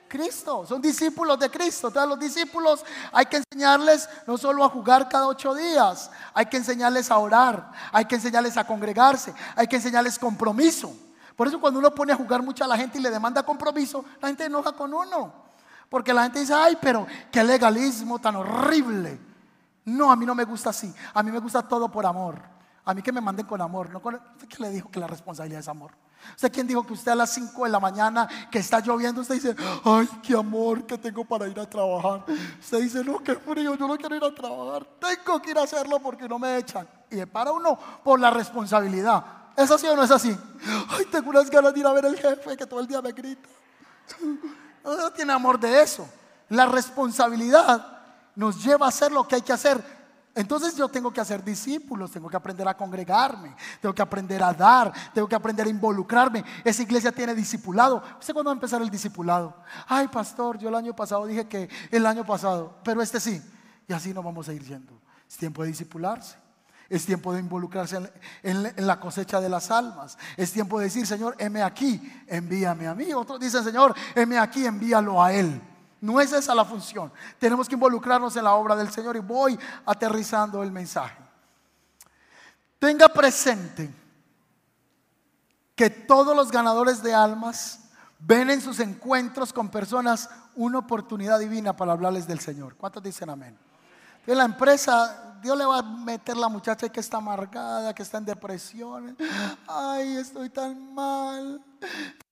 Cristo, son discípulos de Cristo. Todos los discípulos hay que enseñarles no solo a jugar cada ocho días, hay que enseñarles a orar, hay que enseñarles a congregarse, hay que enseñarles compromiso. Por eso cuando uno pone a jugar mucho a la gente y le demanda compromiso, la gente enoja con uno. Porque la gente dice, ay, pero qué legalismo tan horrible. No, a mí no me gusta así. A mí me gusta todo por amor. A mí que me manden con amor. ¿No ¿Usted qué le dijo que la responsabilidad es amor? ¿Usted quién dijo que usted a las 5 de la mañana que está lloviendo, usted dice, ay, qué amor que tengo para ir a trabajar? Usted dice, no, qué frío, yo no quiero ir a trabajar. Tengo que ir a hacerlo porque no me echan. Y para uno por la responsabilidad. ¿Es así o no es así? Ay, tengo unas ganas de ir a ver al jefe que todo el día me grita. No tiene amor de eso. La responsabilidad nos lleva a hacer lo que hay que hacer. Entonces yo tengo que hacer discípulos, tengo que aprender a congregarme, tengo que aprender a dar, tengo que aprender a involucrarme. Esa iglesia tiene discipulado. ¿Usted cuándo va a empezar el discipulado? Ay, pastor, yo el año pasado dije que el año pasado, pero este sí. Y así nos vamos a ir yendo. Es tiempo de discipularse. Es tiempo de involucrarse en, la cosecha de las almas. Es tiempo de decir, Señor, heme aquí, envíame a mí. Otros dicen, Señor, heme aquí, envíalo a Él. No es esa la función. Tenemos que involucrarnos en la obra del Señor y voy aterrizando el mensaje. Tenga presente que todos los ganadores de almas ven en sus encuentros con personas una oportunidad divina para hablarles del Señor. ¿Cuántos dicen amén? La empresa Dios le va a meter la muchacha que está amargada, que está en depresión. Ay, estoy tan mal.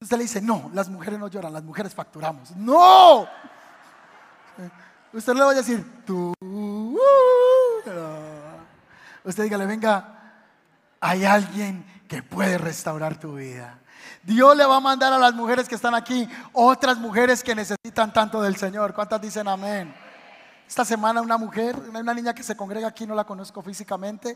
Usted le dice, no, las mujeres no lloran, las mujeres facturamos. No. Usted le va a decir, tú. Uh, usted dígale, venga, hay alguien que puede restaurar tu vida. Dios le va a mandar a las mujeres que están aquí otras mujeres que necesitan tanto del Señor. ¿Cuántas dicen amén? Esta semana una mujer, una niña que se congrega aquí, no la conozco físicamente,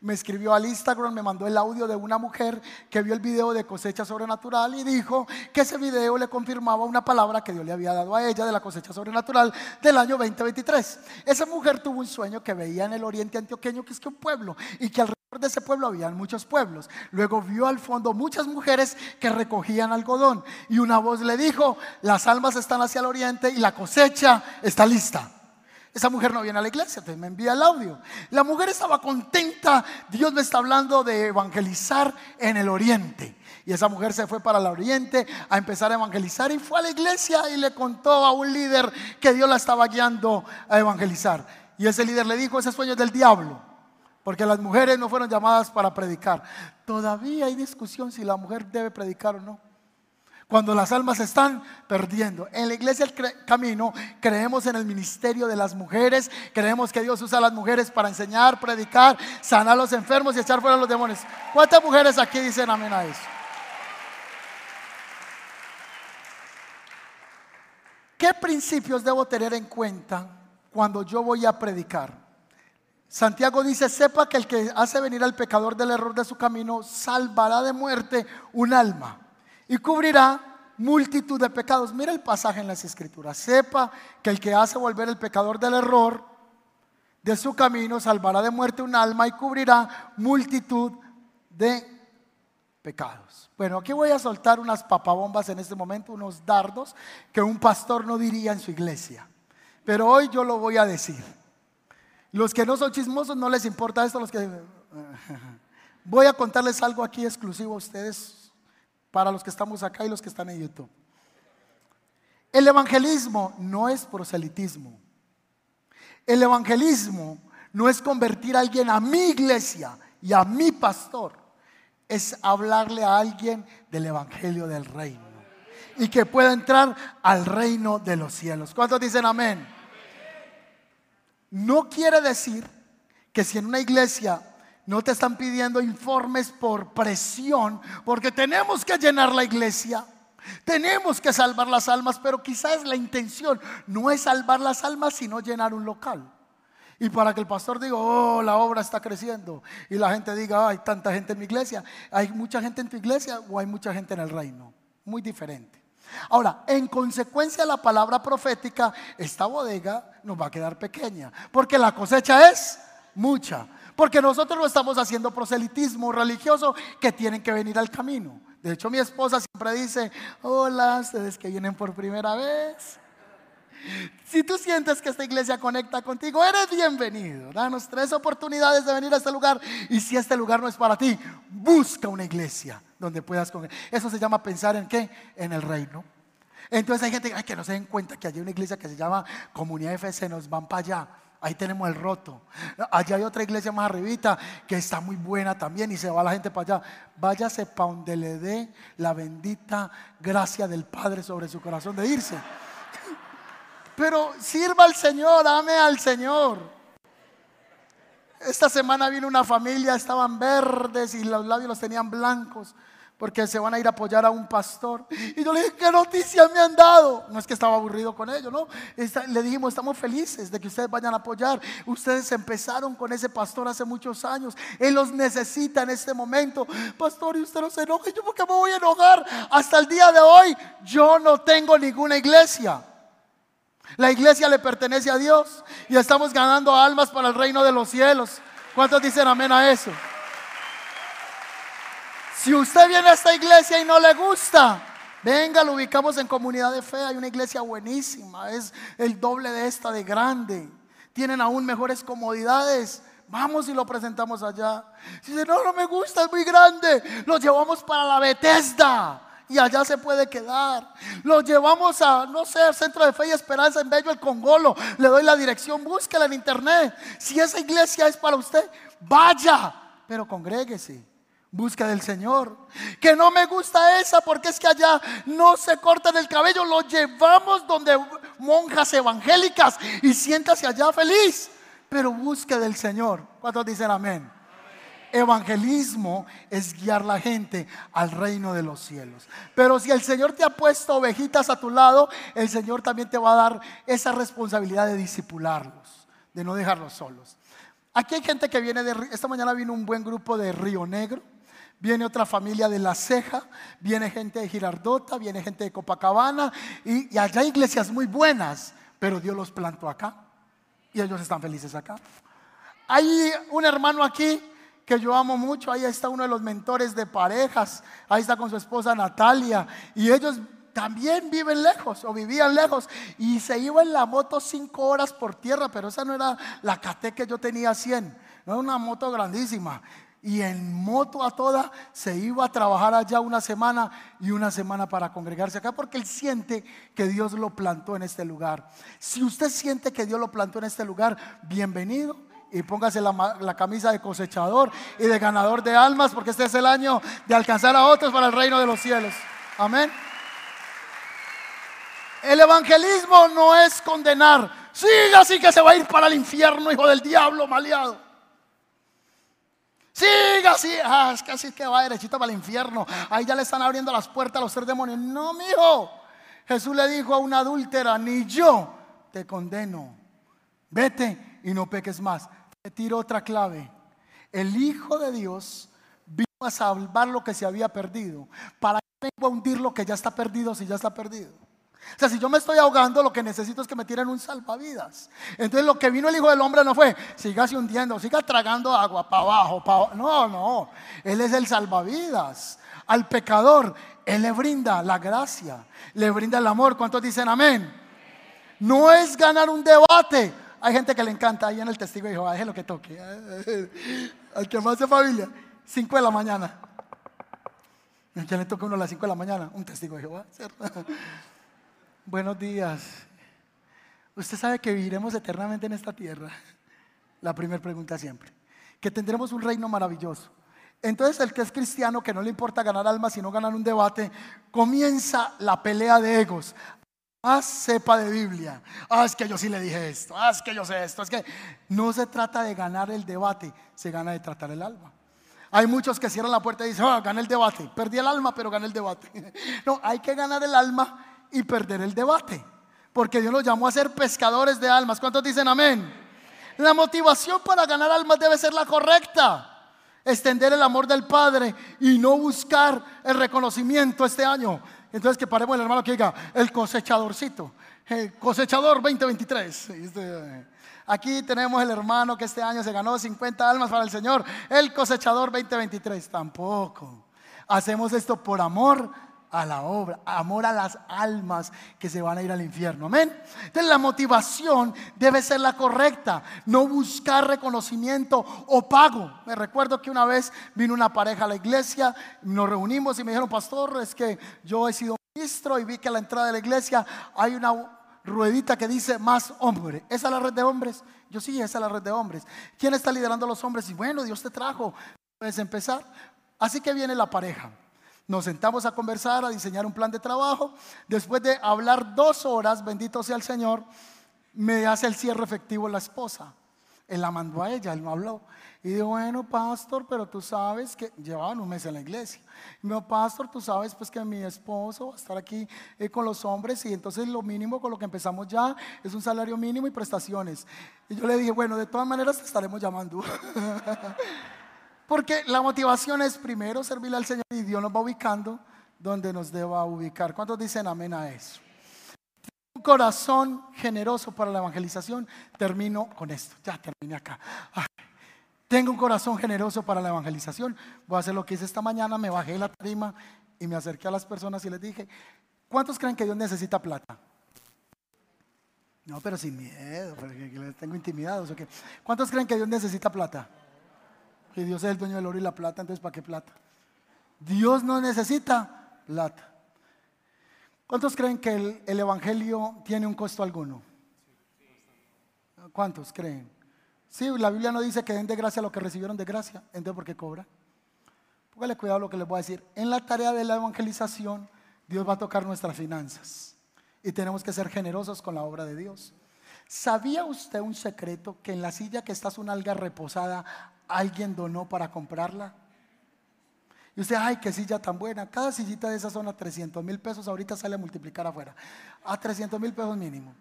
me escribió al Instagram, me mandó el audio de una mujer que vio el video de cosecha sobrenatural y dijo que ese video le confirmaba una palabra que Dios le había dado a ella de la cosecha sobrenatural del año 2023. Esa mujer tuvo un sueño que veía en el oriente antioqueño, que es que un pueblo, y que alrededor de ese pueblo habían muchos pueblos. Luego vio al fondo muchas mujeres que recogían algodón y una voz le dijo, las almas están hacia el oriente y la cosecha está lista. Esa mujer no viene a la iglesia, entonces me envía el audio. La mujer estaba contenta, Dios me está hablando de evangelizar en el oriente. Y esa mujer se fue para el oriente a empezar a evangelizar y fue a la iglesia y le contó a un líder que Dios la estaba guiando a evangelizar. Y ese líder le dijo, ese sueño es del diablo, porque las mujeres no fueron llamadas para predicar. Todavía hay discusión si la mujer debe predicar o no. Cuando las almas están perdiendo. En la iglesia El Camino creemos en el ministerio de las mujeres. Creemos que Dios usa a las mujeres para enseñar, predicar, sanar a los enfermos y echar fuera a los demonios. ¿Cuántas mujeres aquí dicen amén a eso? ¿Qué principios debo tener en cuenta cuando yo voy a predicar? Santiago dice, sepa que el que hace venir al pecador del error de su camino salvará de muerte un alma y cubrirá multitud de pecados. Mira el pasaje en las escrituras. Sepa que el que hace volver el pecador del error de su camino salvará de muerte un alma y cubrirá multitud de pecados. Bueno, aquí voy a soltar unas papabombas en este momento, unos dardos que un pastor no diría en su iglesia. Pero hoy yo lo voy a decir. Los que no son chismosos no les importa esto, los que voy a contarles algo aquí exclusivo a ustedes para los que estamos acá y los que están en YouTube. El evangelismo no es proselitismo. El evangelismo no es convertir a alguien a mi iglesia y a mi pastor. Es hablarle a alguien del evangelio del reino. Y que pueda entrar al reino de los cielos. ¿Cuántos dicen amén? No quiere decir que si en una iglesia no te están pidiendo informes por presión, porque tenemos que llenar la iglesia. Tenemos que salvar las almas, pero quizás la intención no es salvar las almas, sino llenar un local. Y para que el pastor diga, oh, la obra está creciendo. Y la gente diga, hay tanta gente en mi iglesia. ¿Hay mucha gente en tu iglesia o hay mucha gente en el reino? Muy diferente. Ahora, en consecuencia de la palabra profética, esta bodega nos va a quedar pequeña. Porque la cosecha es mucha. Porque nosotros no estamos haciendo proselitismo religioso que tienen que venir al camino. De hecho, mi esposa siempre dice, hola, ustedes que vienen por primera vez. Si tú sientes que esta iglesia conecta contigo, eres bienvenido. Danos tres oportunidades de venir a este lugar. Y si este lugar no es para ti, busca una iglesia donde puedas congregar. Eso se llama pensar en qué? En el reino. Entonces hay gente que no se den cuenta que hay una iglesia que se llama Comunidad FC, nos van para allá. Ahí tenemos el roto. Allá hay otra iglesia más arribita que está muy buena también y se va la gente para allá. Váyase para donde le dé la bendita gracia del Padre sobre su corazón de irse. Pero sirva al Señor, ame al Señor. Esta semana vino una familia, estaban verdes y los labios los tenían blancos porque se van a ir a apoyar a un pastor. Y yo le dije, ¿qué noticias me han dado? No es que estaba aburrido con ellos, ¿no? le dijimos, estamos felices de que ustedes vayan a apoyar. Ustedes empezaron con ese pastor hace muchos años. Él los necesita en este momento. Pastor, y usted no se enoje. ¿Yo por qué me voy a enojar? Hasta el día de hoy yo no tengo ninguna iglesia. La iglesia le pertenece a Dios y estamos ganando almas para el reino de los cielos. ¿Cuántos dicen amén a eso? Si usted viene a esta iglesia y no le gusta, venga, lo ubicamos en comunidad de fe. Hay una iglesia buenísima, es el doble de esta de grande. Tienen aún mejores comodidades. Vamos y lo presentamos allá. Si dice, no, no me gusta, es muy grande, lo llevamos para la Bethesda y allá se puede quedar. Lo llevamos a, no sé, Centro de Fe y Esperanza en Bello el Congolo. Le doy la dirección, búsquela en internet. Si esa iglesia es para usted, vaya, pero congréguese. Busca del Señor. Que no me gusta esa porque es que allá no se cortan el cabello. Lo llevamos donde monjas evangélicas y siéntase allá feliz. Pero busque del Señor. ¿Cuántos dicen amén? Evangelismo es guiar la gente al reino de los cielos. Pero si el Señor te ha puesto ovejitas a tu lado, el Señor también te va a dar esa responsabilidad de disipularlos, de no dejarlos solos. Aquí hay gente que viene de... Esta mañana vino un buen grupo de Río Negro viene otra familia de La Ceja, viene gente de Girardota, viene gente de Copacabana y, allá hay iglesias muy buenas, pero Dios los plantó acá y ellos están felices acá. Hay un hermano aquí que yo amo mucho, ahí está uno de los mentores de parejas, ahí está con su esposa Natalia y ellos también viven lejos o vivían lejos y se iba en la moto cinco horas por tierra, pero esa no era la CATE que yo tenía 100, no era una moto grandísima y en moto a toda se iba a trabajar allá una semana y una semana para congregarse acá porque él siente que Dios lo plantó en este lugar. Si usted siente que Dios lo plantó en este lugar, bienvenido y póngase la, camisa de cosechador y de ganador de almas porque este es el año de alcanzar a otros para el reino de los cielos. Amén. El evangelismo no es condenar. Siga así que se va a ir para el infierno, hijo del diablo, maleado. Siga así. Ah, es que así que va derechito para el infierno. Ahí ya le están abriendo las puertas a los tres demonios. No, mijo. Jesús le dijo a una adúltera, ni yo te condeno. Vete y no peques más. Te tiro otra clave. El Hijo de Dios vino a salvar lo que se había perdido. ¿Para qué vengo a hundir lo que ya está perdido si ya está perdido? O sea, si yo me estoy ahogando, lo que necesito es que me tiren un salvavidas. Entonces lo que vino el Hijo del Hombre no fue, siga hundiendo, siga tragando agua para abajo, para No, no, Él es el salvavidas. Al pecador, Él le brinda la gracia, le brinda el amor. ¿Cuántos dicen amén? No es ganar un debate. Hay gente que le encanta, ahí en el testigo dijo, deje lo que toque. Al que más de familia, 5 de la mañana. ¿A le toca uno a las 5 de la mañana? Un testigo de Jehová, ¿cierto? Buenos días. Usted sabe que viviremos eternamente en esta tierra. La primera pregunta siempre. Que tendremos un reino maravilloso. Entonces el que es cristiano, que no le importa ganar almas, sino ganar un debate, comienza la pelea de egos. Ah, sepa de Biblia. Ah, es que yo sí le dije esto. Ah, es que yo sé esto. Es que no se trata de ganar el debate, se gana de tratar el alma. Hay muchos que cierran la puerta y dicen, oh, gané el debate. Perdí el alma, pero gané el debate. No, hay que ganar el alma y perder el debate. Porque Dios nos llamó a ser pescadores de almas. ¿Cuántos dicen amén? La motivación para ganar almas debe ser la correcta. Extender el amor del Padre y no buscar el reconocimiento este año. Entonces que paremos el hermano que diga, el cosechadorcito. El cosechador 2023. Aquí tenemos el hermano que este año se ganó 50 almas para el Señor. El cosechador 2023. Tampoco. Hacemos esto por amor a la obra, amor a las almas que se van a ir al infierno. Amén. Entonces la motivación debe ser la correcta, no buscar reconocimiento o pago. Me recuerdo que una vez vino una pareja a la iglesia, nos reunimos y me dijeron, pastor, es que yo he sido ministro y vi que a la entrada de la iglesia hay una ruedita que dice más hombre. ¿Esa es la red de hombres? Yo sí, esa es la red de hombres. ¿Quién está liderando a los hombres? Y bueno, Dios te trajo. Puedes empezar. Así que viene la pareja. Nos sentamos a conversar, a diseñar un plan de trabajo. Después de hablar dos horas, bendito sea el Señor, me hace el cierre efectivo la esposa. Él la mandó a ella, él no habló. Y digo, bueno, pastor, pero tú sabes que llevaban un mes en la iglesia. Y me dijo, pastor, tú sabes pues que mi esposo va a estar aquí eh, con los hombres y entonces lo mínimo con lo que empezamos ya es un salario mínimo y prestaciones. Y yo le dije, bueno, de todas maneras te estaremos llamando. Porque la motivación es primero servirle al Señor y Dios nos va ubicando donde nos deba ubicar. ¿Cuántos dicen amén a eso? Un corazón generoso para la evangelización. Termino con esto. Ya terminé acá. tengo un corazón generoso para la evangelización. Voy a hacer lo que hice esta mañana. Me bajé la tarima y me acerqué a las personas y les dije, ¿cuántos creen que Dios necesita plata? No, pero sin miedo, porque les tengo intimidados. ¿Cuántos creen que Dios necesita plata? Que Dios es el dueño del oro y la plata, entonces ¿para qué plata? Dios no necesita plata. ¿Cuántos creen que el, el, Evangelio tiene un costo alguno? ¿Cuántos creen? Sí, la Biblia no dice que den de gracia lo que recibieron de gracia, entonces ¿por qué cobra? Póngale cuidado lo que les voy a decir. En la tarea de la evangelización, Dios va a tocar nuestras finanzas y tenemos que ser generosos con la obra de Dios. ¿Sabía usted un secreto que en la silla que está una alga reposada alguien donó para comprarla. Y usted, ay, qué silla tan buena. Cada sillita de esa zona, 300 mil pesos, ahorita sale a multiplicar afuera. A 300 mil pesos mínimo.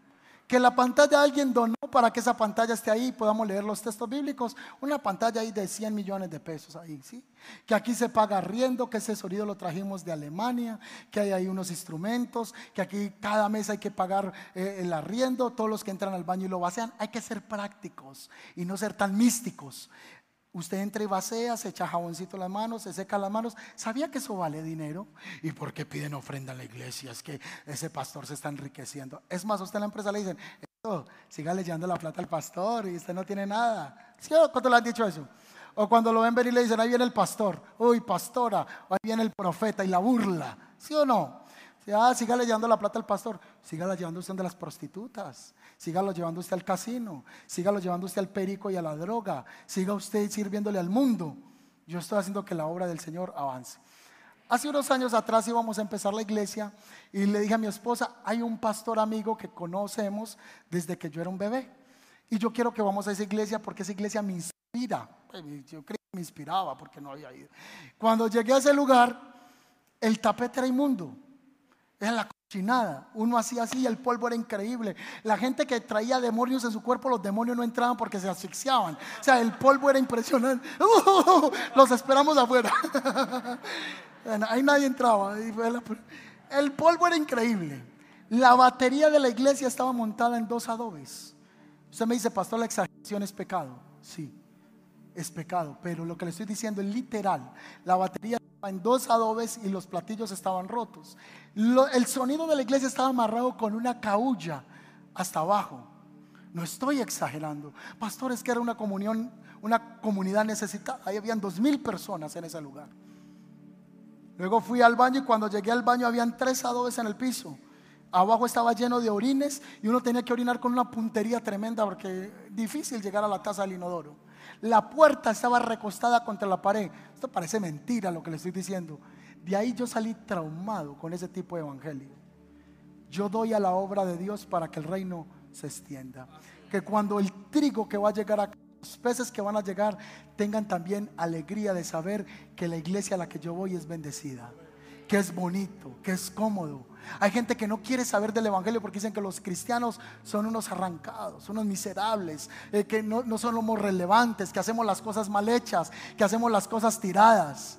Que la pantalla alguien donó para que esa pantalla esté ahí y podamos leer los textos bíblicos. Una pantalla ahí de 100 millones de pesos ahí, ¿sí? Que aquí se paga riendo, que ese sonido lo trajimos de Alemania, que hay ahí unos instrumentos, que aquí cada mes hay que pagar eh, el arriendo, todos los que entran al baño y lo vacian. Hay que ser prácticos y no ser tan místicos. Usted entra y vacea, se echa jaboncito las manos, se seca las manos. ¿Sabía que eso vale dinero? ¿Y por qué piden ofrenda en la iglesia? Es que ese pastor se está enriqueciendo. Es más, usted en la empresa le dicen, siga leyendo la plata al pastor y usted no tiene nada. ¿Sí cuánto le han dicho eso? O cuando lo ven venir le dicen, ahí viene el pastor, uy, pastora, ahí viene el profeta y la burla. ¿Sí o no? Ah, siga llevando la plata al pastor, sígala llevando usted de las prostitutas, sígalo llevando usted al casino, sígalo llevando usted al perico y a la droga, siga usted sirviéndole al mundo. Yo estoy haciendo que la obra del Señor avance. Hace unos años atrás íbamos a empezar la iglesia y le dije a mi esposa, hay un pastor amigo que conocemos desde que yo era un bebé. Y yo quiero que vamos a esa iglesia porque esa iglesia me inspira. Yo creo que me inspiraba porque no había ido. Cuando llegué a ese lugar, el tapete era inmundo. Era la cochinada. Uno hacía así y el polvo era increíble. La gente que traía demonios en su cuerpo, los demonios no entraban porque se asfixiaban. O sea, el polvo era impresionante. los esperamos afuera. Ahí nadie entraba. El polvo era increíble. La batería de la iglesia estaba montada en dos adobes. Usted me dice, pastor, la exageración es pecado. Sí, es pecado. Pero lo que le estoy diciendo es literal. La batería en dos adobes y los platillos estaban rotos. el sonido de la iglesia estaba amarrado con una caulla hasta abajo. No estoy exagerando. Pastor, es que era una comunión, una comunidad necesitada. Ahí habían dos mil personas en ese lugar. Luego fui al baño y cuando llegué al baño habían tres adobes en el piso. Abajo estaba lleno de orines y uno tenía que orinar con una puntería tremenda porque difícil llegar a la taza del inodoro. La puerta estaba recostada contra la pared. Esto parece mentira lo que le estoy diciendo. De ahí yo salí traumado con ese tipo de evangelio. Yo doy a la obra de Dios para que el reino se extienda. Que cuando el trigo que va a llegar a los peces que van a llegar tengan también alegría de saber que la iglesia a la que yo voy es bendecida, que es bonito, que es cómodo. Hay gente que no quiere saber del Evangelio porque dicen que los cristianos son unos arrancados, unos miserables, eh, que no, no somos relevantes, que hacemos las cosas mal hechas, que hacemos las cosas tiradas.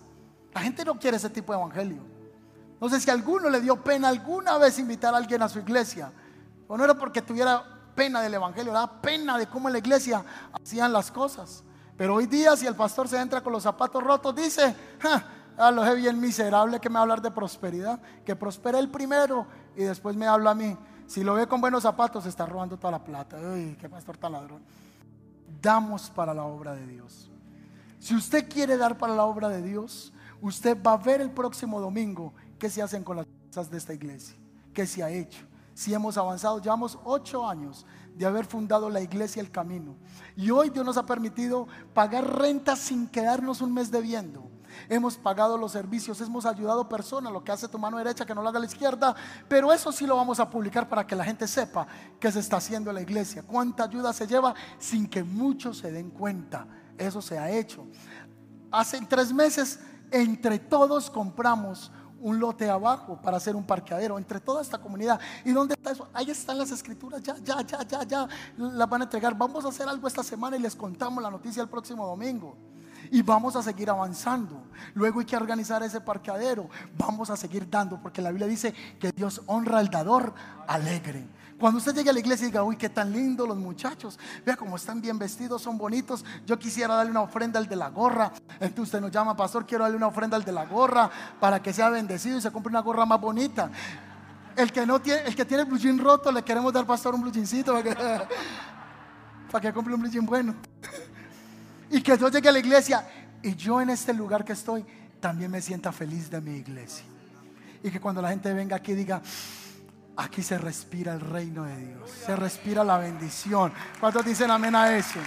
La gente no quiere ese tipo de Evangelio. No sé si a alguno le dio pena alguna vez invitar a alguien a su iglesia. O no era porque tuviera pena del Evangelio, da pena de cómo en la iglesia hacían las cosas. Pero hoy día si el pastor se entra con los zapatos rotos, dice, a lo bien miserable que me va a hablar de prosperidad, que prospere el primero y después me habla a mí. Si lo ve con buenos zapatos, está robando toda la plata. Uy, qué pastor tan ladrón. Damos para la obra de Dios. Si usted quiere dar para la obra de Dios, usted va a ver el próximo domingo qué se hacen con las cosas de esta iglesia, qué se ha hecho si hemos avanzado. Llevamos ocho años de haber fundado la iglesia El Camino. Y hoy Dios nos ha permitido pagar renta sin quedarnos un mes debiendo. Hemos pagado los servicios, hemos ayudado personas, lo que hace tu mano derecha que no lo haga la izquierda, pero eso sí lo vamos a publicar para que la gente sepa que se está haciendo la iglesia, cuánta ayuda se lleva sin que muchos se den cuenta. Eso se ha hecho. Hace tres meses entre todos compramos un lote abajo para hacer un parqueadero entre toda esta comunidad. ¿Y dónde está eso? Ahí están las escrituras, ya, ya, ya, ya, ya, las van a entregar. Vamos a hacer algo esta semana y les contamos la noticia el próximo domingo. Y vamos a seguir avanzando. Luego hay que organizar ese parqueadero. Vamos a seguir dando, porque la Biblia dice que Dios honra al dador alegre. Cuando usted llegue a la iglesia y diga, uy, qué tan lindo los muchachos, vea cómo están bien vestidos, son bonitos. Yo quisiera darle una ofrenda al de la gorra. Entonces usted nos llama, pastor, quiero darle una ofrenda al de la gorra para que sea bendecido y se compre una gorra más bonita. El que, no tiene, el que tiene el blue roto, le queremos dar, pastor, un blue para que, compre un blue bueno. Y que yo llegue a la iglesia y yo en este lugar que estoy también me sienta feliz de mi iglesia. Y que cuando la gente venga aquí diga, Aquí se respira el reino de Dios. Se respira la bendición. ¿Cuántos dicen amén a eso?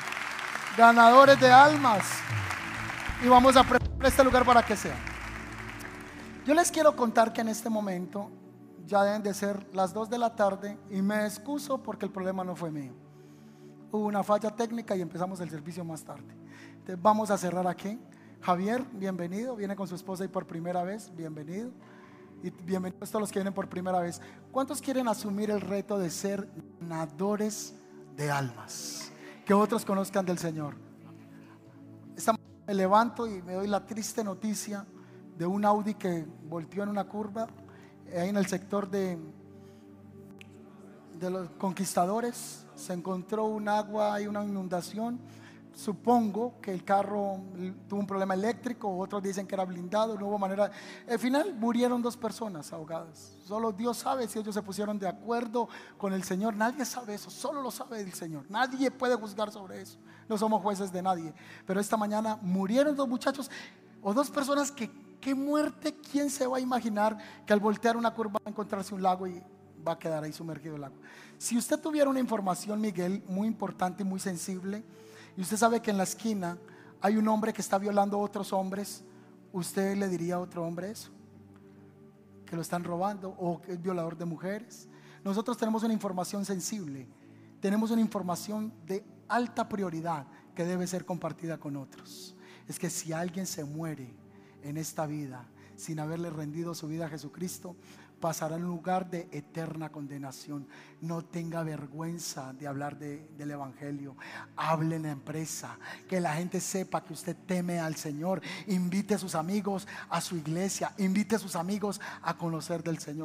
Ganadores de almas. Y vamos a preparar este lugar para que sea. Yo les quiero contar que en este momento ya deben de ser las 2 de la tarde y me excuso porque el problema no fue mío. Hubo una falla técnica y empezamos el servicio más tarde. Vamos a cerrar aquí. Javier, bienvenido. Viene con su esposa y por primera vez. Bienvenido y bienvenidos a todos los que vienen por primera vez. ¿Cuántos quieren asumir el reto de ser ganadores de almas? Que otros conozcan del Señor. Esta me levanto y me doy la triste noticia de un Audi que volteó en una curva ahí en el sector de los conquistadores. Se encontró un agua y una inundación Supongo que el carro tuvo un problema eléctrico, otros dicen que era blindado, no hubo manera. Al final murieron dos personas ahogadas. Solo Dios sabe si ellos se pusieron de acuerdo con el Señor. Nadie sabe eso, solo lo sabe el Señor. Nadie puede juzgar sobre eso. No somos jueces de nadie. Pero esta mañana murieron dos muchachos o dos personas que, qué muerte, ¿quién se va a imaginar que al voltear una curva va a encontrarse un lago y va a quedar ahí sumergido el agua? Si usted tuviera una información, Miguel, muy importante y muy sensible, y usted sabe que en la esquina hay un hombre que está violando a otros hombres, ¿usted le diría a otro hombre eso? Que lo están robando o que es violador de mujeres. Nosotros tenemos una información sensible, tenemos una información de alta prioridad que debe ser compartida con otros. Es que si alguien se muere en esta vida sin haberle rendido su vida a Jesucristo, pasará en lugar de eterna condenación. No tenga vergüenza de hablar del Evangelio. Hable en la empresa, que la gente sepa que usted teme al Señor. Invite a sus amigos a su iglesia, invite a sus amigos a conocer del Señor.